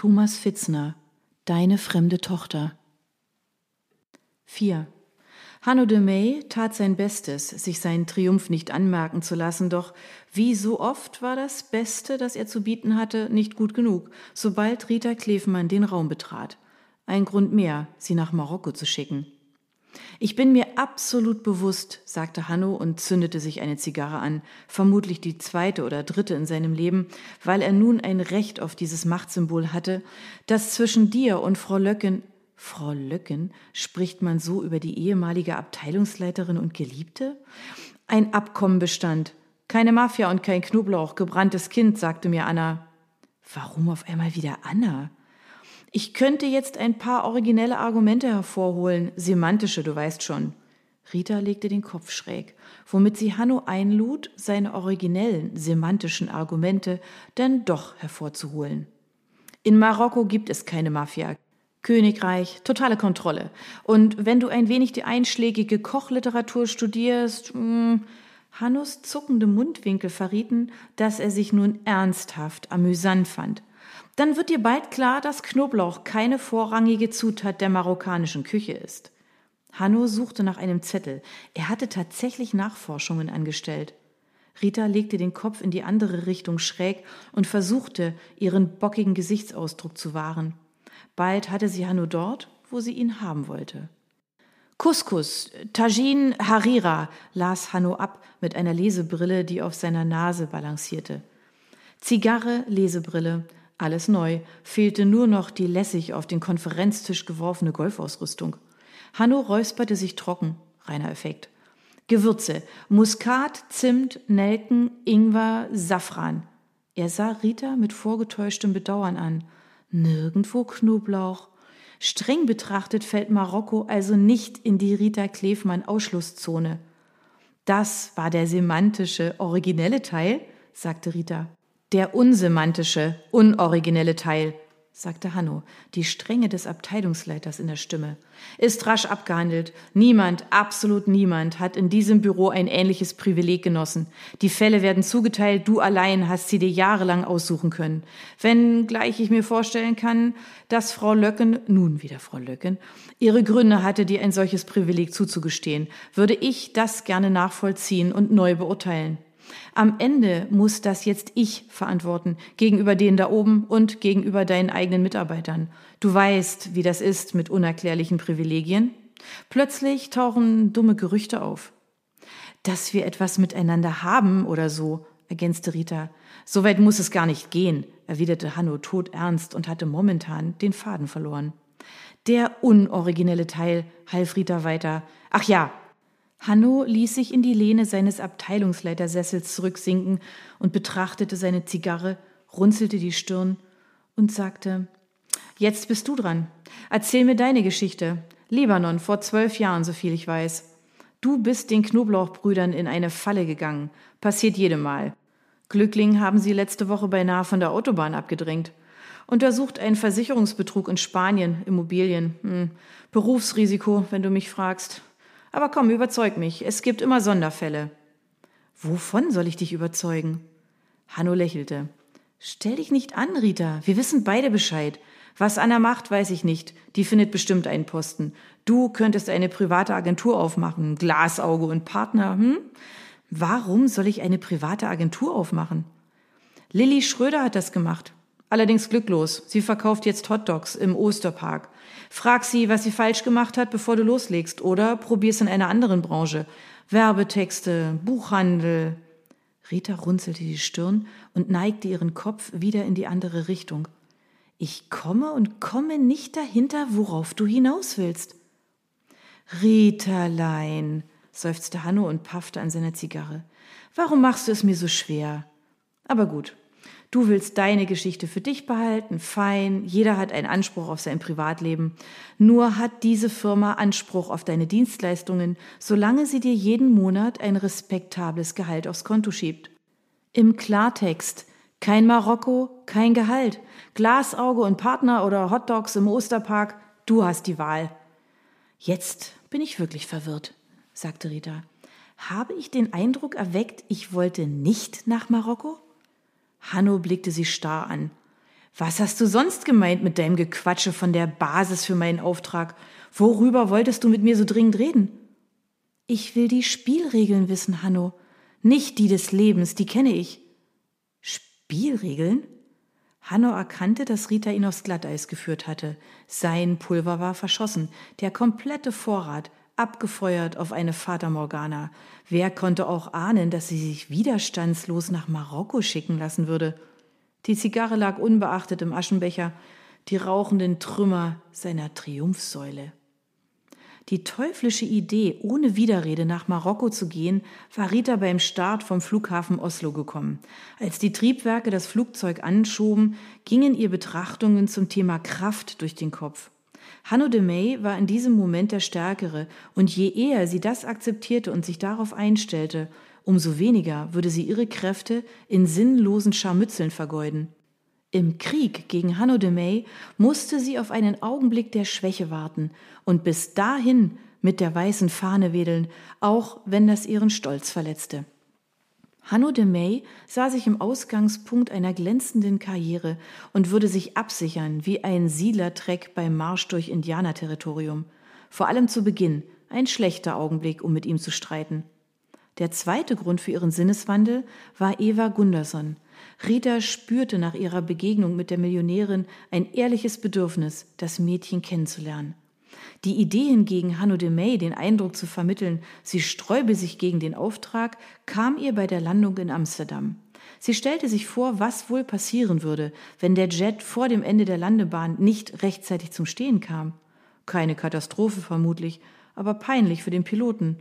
Thomas Fitzner, Deine fremde Tochter. 4. Hanno de May tat sein Bestes, sich seinen Triumph nicht anmerken zu lassen, doch wie so oft war das Beste, das er zu bieten hatte, nicht gut genug, sobald Rita Klefmann den Raum betrat. Ein Grund mehr, sie nach Marokko zu schicken. Ich bin mir absolut bewusst, sagte Hanno und zündete sich eine Zigarre an, vermutlich die zweite oder dritte in seinem Leben, weil er nun ein Recht auf dieses Machtsymbol hatte, dass zwischen dir und Frau Löcken Frau Löcken, spricht man so über die ehemalige Abteilungsleiterin und Geliebte? Ein Abkommen bestand. Keine Mafia und kein Knoblauch, gebranntes Kind, sagte mir Anna. Warum auf einmal wieder Anna? Ich könnte jetzt ein paar originelle Argumente hervorholen, semantische, du weißt schon. Rita legte den Kopf schräg, womit sie Hanno einlud, seine originellen, semantischen Argumente dann doch hervorzuholen. In Marokko gibt es keine Mafia. Königreich, totale Kontrolle. Und wenn du ein wenig die einschlägige Kochliteratur studierst, mh, hm, Hannos zuckende Mundwinkel verrieten, dass er sich nun ernsthaft amüsant fand dann wird dir bald klar, dass Knoblauch keine vorrangige Zutat der marokkanischen Küche ist. Hanno suchte nach einem Zettel. Er hatte tatsächlich Nachforschungen angestellt. Rita legte den Kopf in die andere Richtung schräg und versuchte, ihren bockigen Gesichtsausdruck zu wahren. Bald hatte sie Hanno dort, wo sie ihn haben wollte. Couscous, Tajin Harira, las Hanno ab mit einer Lesebrille, die auf seiner Nase balancierte. Zigarre, Lesebrille, alles neu, fehlte nur noch die lässig auf den Konferenztisch geworfene Golfausrüstung. Hanno räusperte sich trocken, reiner Effekt. Gewürze, Muskat, Zimt, Nelken, Ingwer, Safran. Er sah Rita mit vorgetäuschtem Bedauern an. Nirgendwo Knoblauch. Streng betrachtet fällt Marokko also nicht in die Rita Klefmann Ausschlusszone. Das war der semantische, originelle Teil, sagte Rita. Der unsemantische, unoriginelle Teil, sagte Hanno, die Strenge des Abteilungsleiters in der Stimme, ist rasch abgehandelt. Niemand, absolut niemand, hat in diesem Büro ein ähnliches Privileg genossen. Die Fälle werden zugeteilt, du allein hast sie dir jahrelang aussuchen können. Wenn gleich ich mir vorstellen kann, dass Frau Löcken, nun wieder Frau Löcken, ihre Gründe hatte, dir ein solches Privileg zuzugestehen, würde ich das gerne nachvollziehen und neu beurteilen. Am Ende muss das jetzt ich verantworten, gegenüber denen da oben und gegenüber deinen eigenen Mitarbeitern. Du weißt, wie das ist mit unerklärlichen Privilegien. Plötzlich tauchen dumme Gerüchte auf. Dass wir etwas miteinander haben oder so, ergänzte Rita. So weit muss es gar nicht gehen, erwiderte Hanno todernst und hatte momentan den Faden verloren. Der unoriginelle Teil, half Rita weiter. Ach ja, Hanno ließ sich in die Lehne seines Abteilungsleitersessels zurücksinken und betrachtete seine Zigarre, runzelte die Stirn und sagte, Jetzt bist du dran. Erzähl mir deine Geschichte. Libanon, vor zwölf Jahren, so viel ich weiß. Du bist den Knoblauchbrüdern in eine Falle gegangen. Passiert jedem Mal. Glückling haben sie letzte Woche beinahe von der Autobahn abgedrängt. Untersucht einen Versicherungsbetrug in Spanien, Immobilien. Hm. Berufsrisiko, wenn du mich fragst. Aber komm, überzeug mich, es gibt immer Sonderfälle. Wovon soll ich dich überzeugen? Hanno lächelte. Stell dich nicht an, Rita, wir wissen beide Bescheid. Was Anna macht, weiß ich nicht. Die findet bestimmt einen Posten. Du könntest eine private Agentur aufmachen, Glasauge und Partner, hm? Warum soll ich eine private Agentur aufmachen? Lilly Schröder hat das gemacht. Allerdings glücklos. Sie verkauft jetzt Hotdogs im Osterpark. Frag sie, was sie falsch gemacht hat, bevor du loslegst, oder probier's in einer anderen Branche. Werbetexte, Buchhandel. Rita runzelte die Stirn und neigte ihren Kopf wieder in die andere Richtung. Ich komme und komme nicht dahinter, worauf du hinaus willst. Ritalein, seufzte Hanno und paffte an seiner Zigarre. Warum machst du es mir so schwer? Aber gut, Du willst deine Geschichte für dich behalten, fein, jeder hat einen Anspruch auf sein Privatleben. Nur hat diese Firma Anspruch auf deine Dienstleistungen, solange sie dir jeden Monat ein respektables Gehalt aufs Konto schiebt. Im Klartext, kein Marokko, kein Gehalt, Glasauge und Partner oder Hotdogs im Osterpark, du hast die Wahl. Jetzt bin ich wirklich verwirrt, sagte Rita. Habe ich den Eindruck erweckt, ich wollte nicht nach Marokko? Hanno blickte sie starr an. Was hast du sonst gemeint mit deinem Gequatsche von der Basis für meinen Auftrag? Worüber wolltest du mit mir so dringend reden? Ich will die Spielregeln wissen, Hanno. Nicht die des Lebens, die kenne ich. Spielregeln? Hanno erkannte, dass Rita ihn aufs Glatteis geführt hatte. Sein Pulver war verschossen, der komplette Vorrat abgefeuert auf eine Fata Morgana. Wer konnte auch ahnen, dass sie sich widerstandslos nach Marokko schicken lassen würde? Die Zigarre lag unbeachtet im Aschenbecher, die rauchenden Trümmer seiner Triumphsäule. Die teuflische Idee, ohne Widerrede nach Marokko zu gehen, war Rita beim Start vom Flughafen Oslo gekommen. Als die Triebwerke das Flugzeug anschoben, gingen ihr Betrachtungen zum Thema Kraft durch den Kopf. Hanno de May war in diesem Moment der Stärkere, und je eher sie das akzeptierte und sich darauf einstellte, umso weniger würde sie ihre Kräfte in sinnlosen Scharmützeln vergeuden. Im Krieg gegen Hanno de May musste sie auf einen Augenblick der Schwäche warten und bis dahin mit der weißen Fahne wedeln, auch wenn das ihren Stolz verletzte. Hanno de May sah sich im Ausgangspunkt einer glänzenden Karriere und würde sich absichern wie ein Siedlertreck beim Marsch durch Indianerterritorium. Vor allem zu Beginn ein schlechter Augenblick, um mit ihm zu streiten. Der zweite Grund für ihren Sinneswandel war Eva Gunderson – Rita spürte nach ihrer Begegnung mit der Millionärin ein ehrliches Bedürfnis, das Mädchen kennenzulernen. Die Idee hingegen, Hanno de May den Eindruck zu vermitteln, sie sträube sich gegen den Auftrag, kam ihr bei der Landung in Amsterdam. Sie stellte sich vor, was wohl passieren würde, wenn der Jet vor dem Ende der Landebahn nicht rechtzeitig zum Stehen kam. Keine Katastrophe vermutlich, aber peinlich für den Piloten.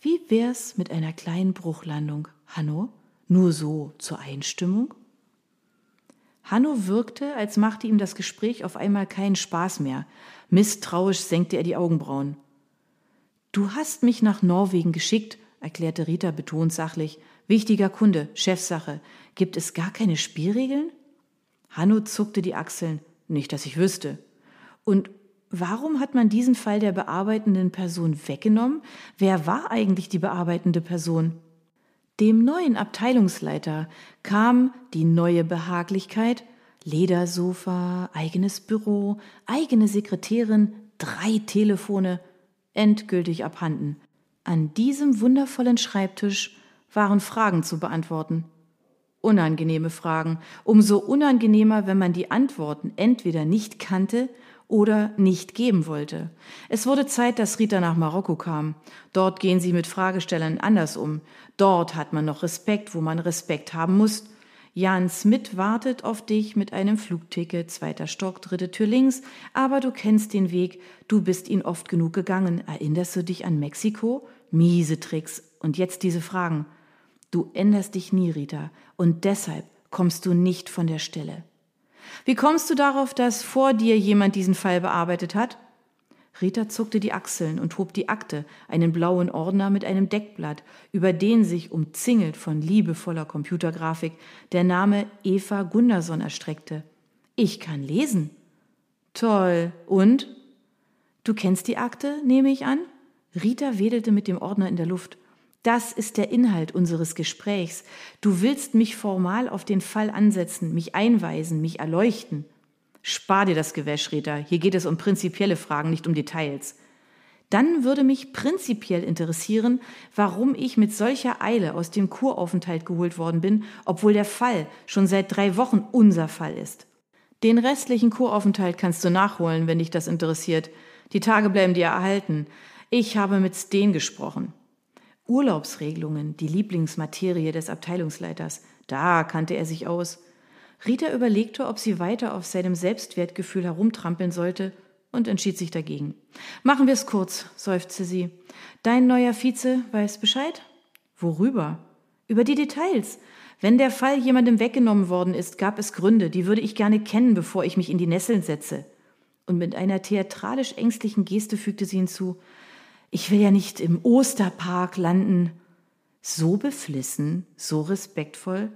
Wie wär's mit einer kleinen Bruchlandung, Hanno? Nur so zur Einstimmung? Hanno wirkte, als machte ihm das Gespräch auf einmal keinen Spaß mehr. Misstrauisch senkte er die Augenbrauen. Du hast mich nach Norwegen geschickt, erklärte Rita betont sachlich. Wichtiger Kunde, Chefsache. Gibt es gar keine Spielregeln? Hanno zuckte die Achseln. Nicht, dass ich wüsste. Und warum hat man diesen Fall der bearbeitenden Person weggenommen? Wer war eigentlich die bearbeitende Person? Dem neuen Abteilungsleiter kam die neue Behaglichkeit, Ledersofa, eigenes Büro, eigene Sekretärin, drei Telefone, endgültig abhanden. An diesem wundervollen Schreibtisch waren Fragen zu beantworten. Unangenehme Fragen, umso unangenehmer, wenn man die Antworten entweder nicht kannte oder nicht geben wollte. Es wurde Zeit, dass Rita nach Marokko kam. Dort gehen sie mit Fragestellern anders um. Dort hat man noch Respekt, wo man Respekt haben muss. Jan Smith wartet auf dich mit einem Flugticket, zweiter Stock, dritte Tür links, aber du kennst den Weg, du bist ihn oft genug gegangen. Erinnerst du dich an Mexiko? Miese Tricks. Und jetzt diese Fragen. Du änderst dich nie, Rita, und deshalb kommst du nicht von der Stelle. Wie kommst du darauf, dass vor dir jemand diesen Fall bearbeitet hat? Rita zuckte die Achseln und hob die Akte, einen blauen Ordner mit einem Deckblatt, über den sich, umzingelt von liebevoller Computergrafik, der Name Eva Gunderson erstreckte. Ich kann lesen. Toll. Und? Du kennst die Akte, nehme ich an? Rita wedelte mit dem Ordner in der Luft. Das ist der Inhalt unseres Gesprächs. Du willst mich formal auf den Fall ansetzen, mich einweisen, mich erleuchten. Spar dir das Gewäsch, Rita. Hier geht es um prinzipielle Fragen, nicht um Details. Dann würde mich prinzipiell interessieren, warum ich mit solcher Eile aus dem Kuraufenthalt geholt worden bin, obwohl der Fall schon seit drei Wochen unser Fall ist. Den restlichen Kuraufenthalt kannst du nachholen, wenn dich das interessiert. Die Tage bleiben dir erhalten. Ich habe mit Steen gesprochen. Urlaubsregelungen, die Lieblingsmaterie des Abteilungsleiters. Da kannte er sich aus. Rita überlegte, ob sie weiter auf seinem Selbstwertgefühl herumtrampeln sollte und entschied sich dagegen. Machen wir es kurz, seufzte sie. Dein neuer Vize weiß Bescheid? Worüber? Über die Details. Wenn der Fall jemandem weggenommen worden ist, gab es Gründe, die würde ich gerne kennen, bevor ich mich in die Nesseln setze. Und mit einer theatralisch ängstlichen Geste fügte sie hinzu, ich will ja nicht im Osterpark landen. So beflissen, so respektvoll.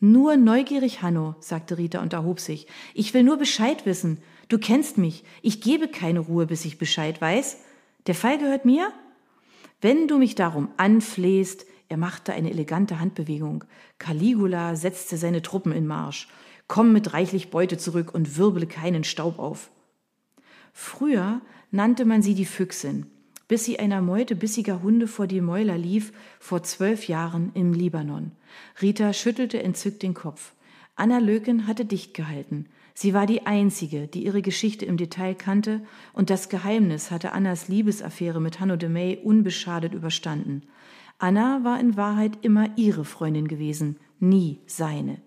Nur neugierig, Hanno, sagte Rita und erhob sich. Ich will nur Bescheid wissen. Du kennst mich. Ich gebe keine Ruhe, bis ich Bescheid weiß. Der Fall gehört mir? Wenn du mich darum anflehst, er machte eine elegante Handbewegung. Caligula setzte seine Truppen in Marsch. Komm mit reichlich Beute zurück und wirbele keinen Staub auf. Früher nannte man sie die Füchsin, bis sie einer Meute bissiger Hunde vor die Mäuler lief, vor zwölf Jahren im Libanon. Rita schüttelte entzückt den Kopf. Anna Löken hatte dicht gehalten. Sie war die Einzige, die ihre Geschichte im Detail kannte, und das Geheimnis hatte Annas Liebesaffäre mit Hanno de May unbeschadet überstanden. Anna war in Wahrheit immer ihre Freundin gewesen, nie seine.